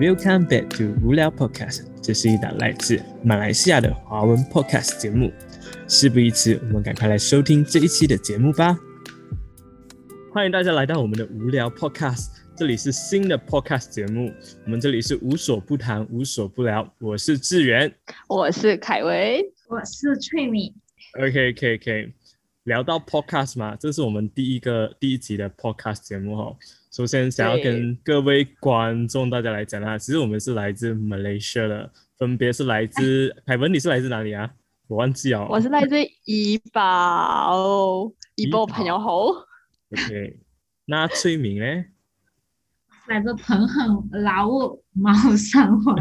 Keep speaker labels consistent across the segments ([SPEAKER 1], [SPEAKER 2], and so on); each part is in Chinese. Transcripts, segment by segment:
[SPEAKER 1] Welcome back to 无聊 Podcast，这是一档来自马来西亚的华文 Podcast 节目。事不宜迟，我们赶快来收听这一期的节目吧。欢迎大家来到我们的无聊 Podcast，这里是新的 Podcast 节目，我们这里是无所不谈，无所不聊。我是志远，
[SPEAKER 2] 我是凯维，
[SPEAKER 3] 我是翠米。
[SPEAKER 1] OK OK OK，聊到 Podcast 嘛，这是我们第一个第一集的 Podcast 节目哈。首先想要跟各位观众大家来讲啊，其实我们是来自 Malaysia 的，分别是来自 凯文，你是来自哪里啊？我忘记哦。
[SPEAKER 2] 我是来自怡宝，怡保朋友好。
[SPEAKER 1] OK，那翠明呢？
[SPEAKER 3] 来自彭亨劳务猫山王。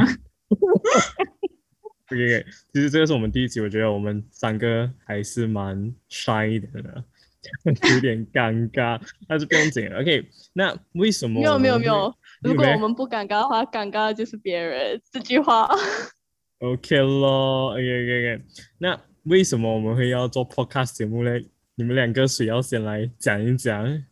[SPEAKER 1] OK，其实这个是我们第一集，我觉得我们三个还是蛮 shy 的呢。有点尴尬，那就不用紧。OK，那为什么？
[SPEAKER 2] 没有没有没有。如果我们不尴尬的话，尴尬的就是别人。这句话。
[SPEAKER 1] OK 咯，OK OK OK。那为什么我们会要做 Podcast 节目呢？你们两个谁要先来讲一讲？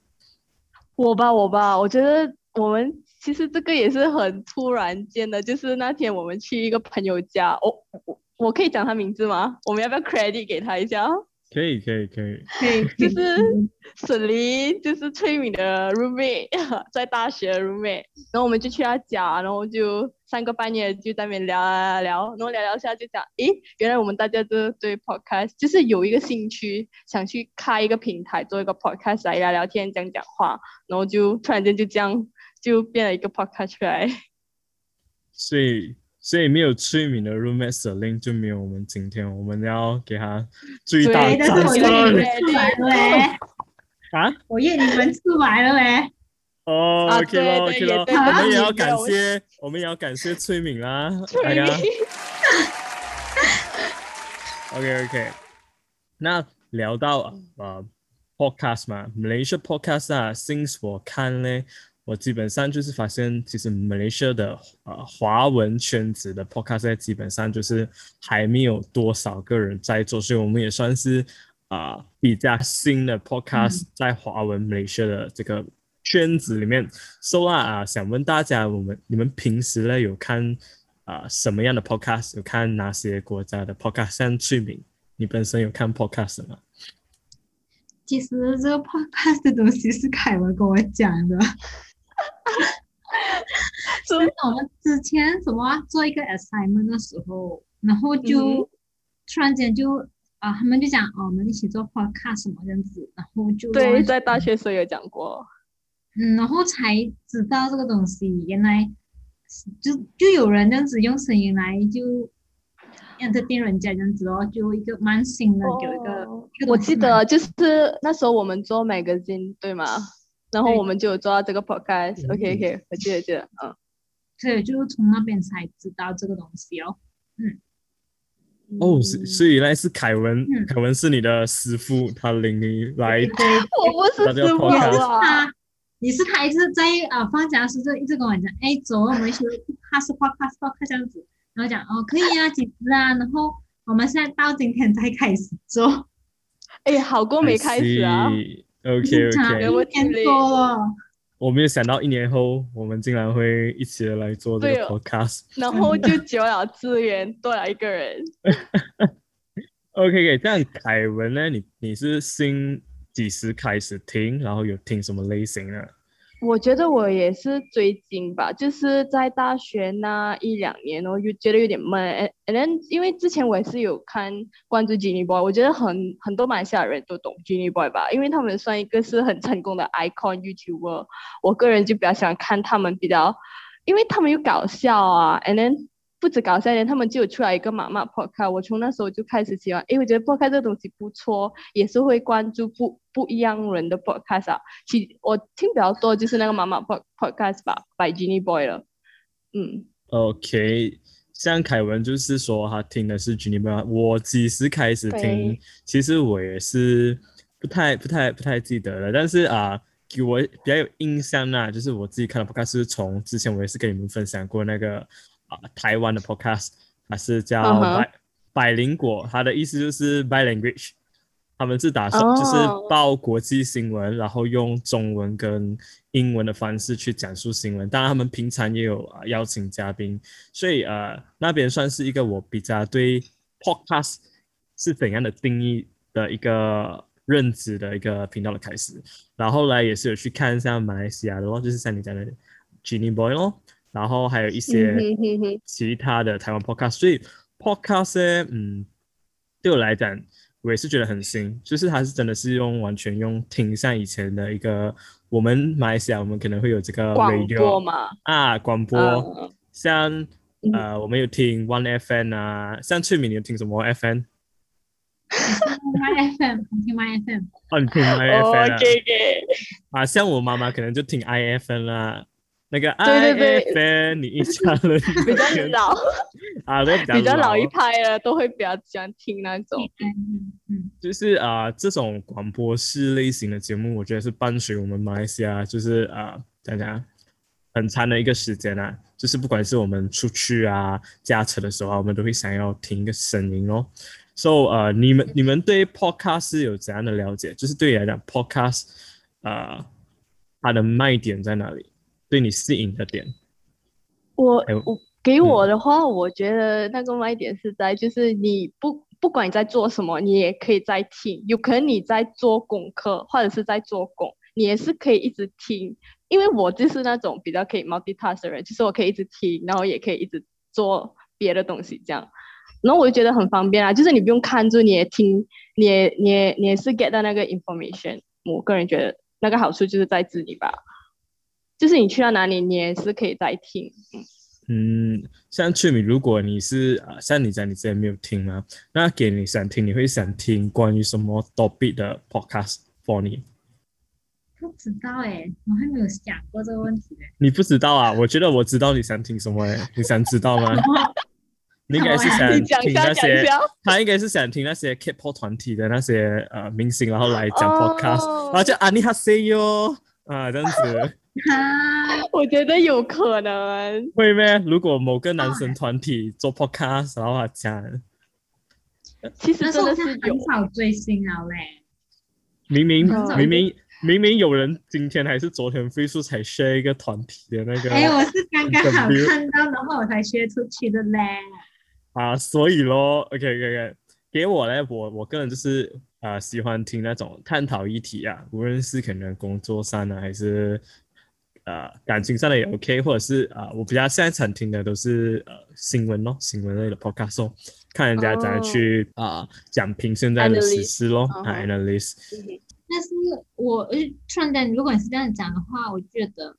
[SPEAKER 2] 我吧，我吧。我觉得我们其实这个也是很突然间的，就是那天我们去一个朋友家，我我我可以讲他名字吗？我们要不要 credit 给他一下？
[SPEAKER 1] 可以可以可以，
[SPEAKER 2] 可以 就是沈黎，就是崔敏的 roommate，在大学 roommate，然后我们就去他家，然后就三个半夜就在那边聊啊聊，然后聊聊下就讲，诶，原来我们大家都对 podcast 就是有一个兴趣，想去开一个平台做一个 podcast 来聊聊天讲讲话，然后就突然间就这样就变了一个 podcast 出来，
[SPEAKER 1] 所以。所以没有催眠的 roommate Selin 就没有我们今天，我们要给他最大掌声。啊！
[SPEAKER 3] 我约你们出来了嘞！
[SPEAKER 1] 哦，OK 了，OK 了，我们也要感谢，我们也要感谢崔敏啦，大家。OK OK，那聊到啊 podcast 嘛，Malaysia podcast 啊，since 我看呢。我基本上就是发现，其实马来西亚的呃华文圈子的 podcast 基本上就是还没有多少个人在做，所以我们也算是啊比较新的 podcast 在华文马来西亚的这个圈子里面。So 啊，想问大家，我们你们平时呢有看啊什么样的 podcast？有看哪些国家的 podcast？像翠敏，你本身有看 podcast 吗？
[SPEAKER 3] 其实这个 podcast 的东西是凯文跟我讲的。所以我们之前什么做一个 assignment 的时候，然后就突然间就啊，他们就讲哦，我们一起做 podcast 什么这样子，然后就
[SPEAKER 2] 对，在大学时候有讲过，
[SPEAKER 3] 嗯，然后才知道这个东西原来就就有人这样子用声音来就 entertain 人家这样子哦，就一个蛮新的，有一个
[SPEAKER 2] 我记得就是那时候我们做 magazine 对吗？然后我们就做到这个 podcast，OK OK，我记得记得，嗯，
[SPEAKER 3] 对，就是从那边才知道这个东西哦，嗯，
[SPEAKER 1] 哦，是所以来是凯文，凯文是你的师傅，他领你来，
[SPEAKER 2] 我不是师傅
[SPEAKER 3] 啊，你是他一直在啊放假时就一直跟我讲，哎，走，我们去 pass podcast podcast 这样子，然后讲哦可以啊，几支啊，然后我们现在到今天才开始做，
[SPEAKER 2] 哎，好过没开始啊。
[SPEAKER 1] OK OK，
[SPEAKER 3] 我听说了。
[SPEAKER 1] 我没有想到一年后我们竟然会一起来做这个 Podcast，
[SPEAKER 2] 然后就久了资源多了一个人。
[SPEAKER 1] OK OK，这样凯文呢？你你是新几时开始听？然后有听什么类型的？
[SPEAKER 2] 我觉得我也是最近吧，就是在大学那一两年，然后就觉得有点闷。And then 因为之前我也是有看关注 Jenny Boy，我觉得很很多马来西亚人都懂 Jenny Boy 吧，因为他们算一个是很成功的 icon YouTuber。我个人就比较喜欢看他们比较，因为他们又搞笑啊，And then。不止搞笑人，他们就有出来一个妈妈 podcast，我从那时候就开始喜欢，因为我觉得 podcast 这个东西不错，也是会关注不不一样人的 podcast 啊。其我听比较多就是那个妈妈 podcast 吧，by Jenny Boy 了。嗯
[SPEAKER 1] ，OK，像凯文就是说他听的是 Jenny Boy，我几时开始听？其实我也是不太不太不太记得了，但是啊，给我比较有印象啊，就是我自己看的 podcast 是从之前我也是跟你们分享过那个。啊，台湾的 podcast，它是叫百百灵果，它的意思就是 bi language 他们是打算就是报国际新闻，然后用中文跟英文的方式去讲述新闻。当然，他们平常也有啊邀请嘉宾，所以呃那边算是一个我比较对 podcast 是怎样的定义的一个认知的一个频道的开始。然后来也是有去看一下马来西亚的咯，就是像你讲的 Jenny Boy 咯，然后还有一些其他的台湾 podcast。所以 podcast 嗯对我来讲。我也是觉得很新，就是它是真的是用完全用听像以前的一个，我们马来西亚我们可能会有这个 radio
[SPEAKER 2] 嘛
[SPEAKER 1] 啊广播，像呃我们有听 One FM 啊，像翠敏你有听什么
[SPEAKER 3] FM？My FM，听 My FM。
[SPEAKER 1] 哦，你听 My FM
[SPEAKER 2] 啊？
[SPEAKER 1] 啊，像我妈妈可能就听 IFN 啦。那个
[SPEAKER 2] 对对
[SPEAKER 1] 对，你一家人
[SPEAKER 2] 比较老
[SPEAKER 1] 啊，对
[SPEAKER 2] 比较老一派的都会比较喜欢听那种，
[SPEAKER 1] 嗯，就是啊，这种广播式类型的节目，我觉得是伴随我们马来西亚，就是啊，大家很长的一个时间啊，就是不管是我们出去啊、驾车的时候啊，我们都会想要听一个声音哦。So 呃，你们你们对 podcast 有怎样的了解？就是对你来讲，podcast 啊，它的卖点在哪里？对你适应的点，
[SPEAKER 2] 我我给我的话，我觉得那个卖点是在，就是你不不管你在做什么，你也可以在听。有可能你在做功课或者是在做工，你也是可以一直听。因为我就是那种比较可以 multitask 的人，就是我可以一直听，然后也可以一直做别的东西这样。然后我就觉得很方便啊，就是你不用看住，你也听，你也你也你也是 get 到那个 information。我个人觉得那个好处就是在这里吧。就是你去到哪里，你也是可以再听。
[SPEAKER 1] 嗯，像去米，如果你是啊，像你讲你之前没有听吗？那给你想听，你会想听关于什么 topic 的 podcast for 你？
[SPEAKER 3] 不知道哎，我还没有想过这个问题
[SPEAKER 1] 你不知道啊？我觉得我知道你想听什么哎，你想知道吗？你应该是想听那些，他应该是想听那些 K-pop 团体的那些呃明星，然后来讲 podcast，然后就啊你好 say 哟啊这样子。
[SPEAKER 2] 啊，我觉得有可能
[SPEAKER 1] 会咩？如果某个男生团体做 podcast，然后讲，
[SPEAKER 2] 其实真的是
[SPEAKER 3] 很少追星了嘞。
[SPEAKER 1] 明明明明明明有人今天还是昨天飞速才 share 一个团体的那个，
[SPEAKER 3] 哎，我是刚刚好看到，然后我才 share 出去的嘞。
[SPEAKER 1] 啊，所以咯，OK OK OK，给我嘞，我我个人就是啊，喜欢听那种探讨议题啊，无论是可能工作上呢，还是。呃，感情上的也 OK，或者是啊，我比较现在常听的都是呃新闻咯，新闻类的 podcast 哦，看人家怎样去啊讲评现在的时事咯，啊 analyst。
[SPEAKER 3] 但是我突然间，如果你是这样讲的话，我觉得，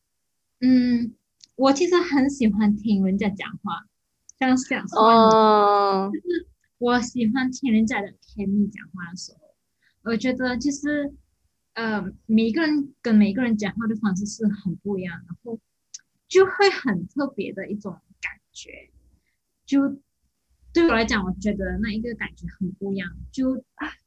[SPEAKER 3] 嗯，我其实很喜欢听人家讲话，这样讲话，就是我喜欢听人家的 k e 讲话的时候，我觉得就是。呃，每一个人跟每一个人讲话的方式是很不一样，然后就会很特别的一种感觉。就对我来讲，我觉得那一个感觉很不一样。就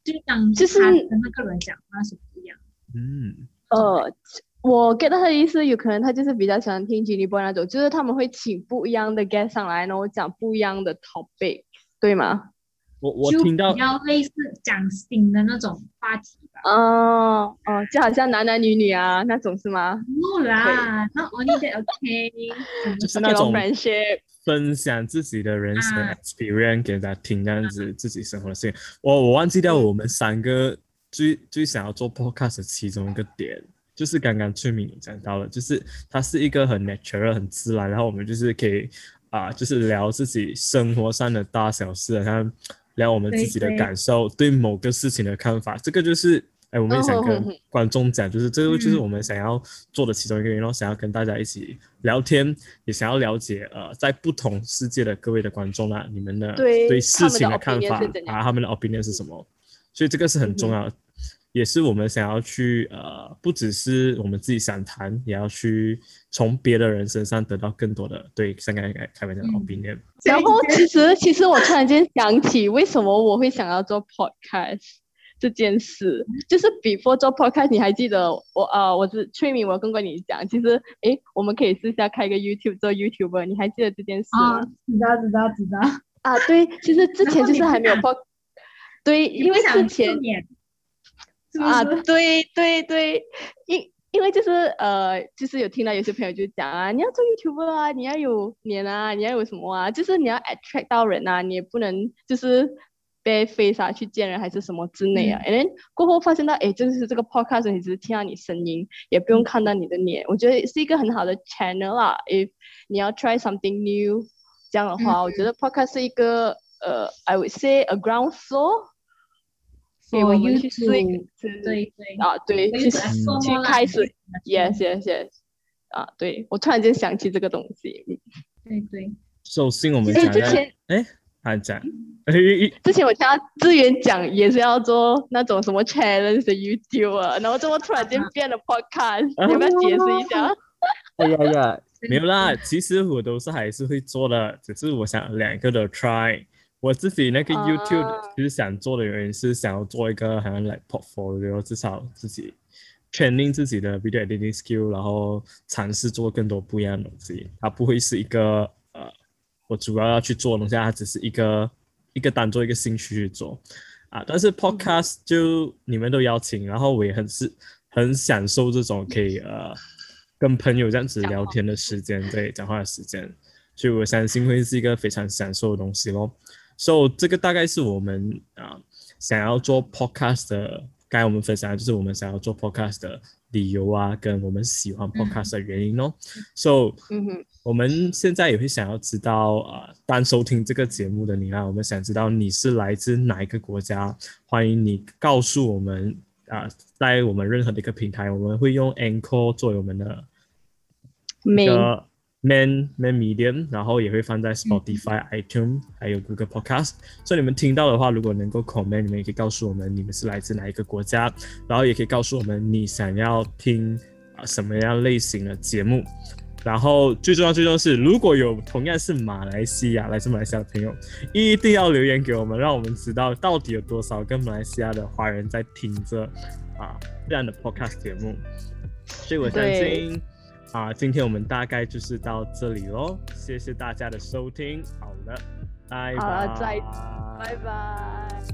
[SPEAKER 3] 就当
[SPEAKER 2] 就是
[SPEAKER 3] 跟那个人讲话是不一样。
[SPEAKER 1] 嗯，
[SPEAKER 2] 呃，我 get 他的意思，有可能他就是比较喜欢听 Jenny Boy 那种，就是他们会请不一样的 guest 上来，然后讲不一样的 topic，对吗？
[SPEAKER 1] 我我听到
[SPEAKER 3] 比较类似讲新的那种话题吧。
[SPEAKER 2] 哦哦，就好像男男女女啊那种是吗？
[SPEAKER 3] 不啦，那 only that OK。
[SPEAKER 1] 就是那种分享自己的人生 experience 给大家听，这样子自己生活的事情。我我忘记掉我们三个最最想要做 podcast 的其中一个点，就是刚刚翠敏讲到了，就是它是一个很 natural 很自然，然后我们就是可以啊，就是聊自己生活上的大小事，像。聊我们自己的感受，对某个事情的看法，这个就是，哎，我们也想跟观众讲，就是这个就是我们想要做的其中一个原因，想要跟大家一起聊天，也想要了解，呃，在不同世界的各位的观众啊，你们的对事情的看法啊，他们的 opinion 是什么？所以这个是很重要的。也是我们想要去呃，不只是我们自己想谈，也要去从别的人身上得到更多的对香港开开玩笑的 opinion。
[SPEAKER 2] 然后其实其实我突然间想起，为什么我会想要做 podcast 这件事，就是 before 做 podcast，你还记得我呃，我是崔明，我跟过你讲，其实哎，我们可以私下开个 YouTube 做 YouTuber，你还记得这件事吗？
[SPEAKER 3] 知道知道知道。
[SPEAKER 2] 啊，对，其实之前就是还没有 pod，对，因为之前。啊，对对对，因因为就是呃，就是有听到有些朋友就讲啊，你要做 YouTuber 啊，你要有脸啊，你要有什么啊，就是你要 attract 到人啊，你也不能就是被 face 啊去见人还是什么之类啊。然后过后发现到，哎，就是这个 podcast 你只是听到你声音，也不用看到你的脸，我觉得是一个很好的 channel 啦。if 你要 try something new，这样的话，我觉得 podcast 是一个呃，I would say a ground floor。给我们去试
[SPEAKER 3] YouTube，对对，
[SPEAKER 2] 啊，对，
[SPEAKER 3] 我
[SPEAKER 2] 去去开始，yes yes yes，啊，对我突然间想起这个东西，嗯
[SPEAKER 3] 对对，
[SPEAKER 1] 首先我们
[SPEAKER 2] 哎，之前
[SPEAKER 1] 哎，他讲，
[SPEAKER 2] 之前我听到志远讲也是要做那种什么 challenge 的 YouTube，啊然后怎么突然间变了 podcast，你要不要解释一下？
[SPEAKER 1] 哎呀呀，没有啦，其实我都是还是会做的，只是我想两个都 try。我自己那个
[SPEAKER 2] 啊
[SPEAKER 1] YouTube 就是想做的原因是想要做一个好像 like portfolio，至少自己 training 自己的 video editing skill，然后尝试做更多不一样的东西。它不会是一个呃，我主要要去做的东西，它只是一个一个当做一个兴趣去做啊。但是 podcast 就你们都邀请，然后我也很是很享受这种可以呃跟朋友这样子聊天的时间，对，讲话的时间，所以我相信会是一个非常享受的东西咯。所、以这个大概是我们啊、想要做 podcast 的，刚才我们分享的就是我们想要做 podcast 的理由啊，跟我们喜欢 podcast 的原因哦。So
[SPEAKER 2] 嗯哼，
[SPEAKER 1] 我们现在也会想要知道啊、单收听这个节目的你啊，我们想知道你是来自哪一个国家，欢迎你告诉我们啊、在我们任何的一个平台，我们会用 Anchor 作为我们的一
[SPEAKER 2] 没
[SPEAKER 1] 个 main main medium，然后也会放在 Spotify、iTunes 还有 Google Podcast。所以你们听到的话，如果能够 comment，你们也可以告诉我们你们是来自哪一个国家，然后也可以告诉我们你想要听啊、什么样类型的节目。然后最重要最重要是，如果有同样是马来西亚来自马来西亚的朋友，一定要留言给我们，让我们知道到底有多少跟马来西亚的华人在听着啊这样的 podcast 节目。所以我相信啊，今天我们大概就是到这里喽，谢谢大家的收听，好了，拜拜，
[SPEAKER 2] 好了再拜拜。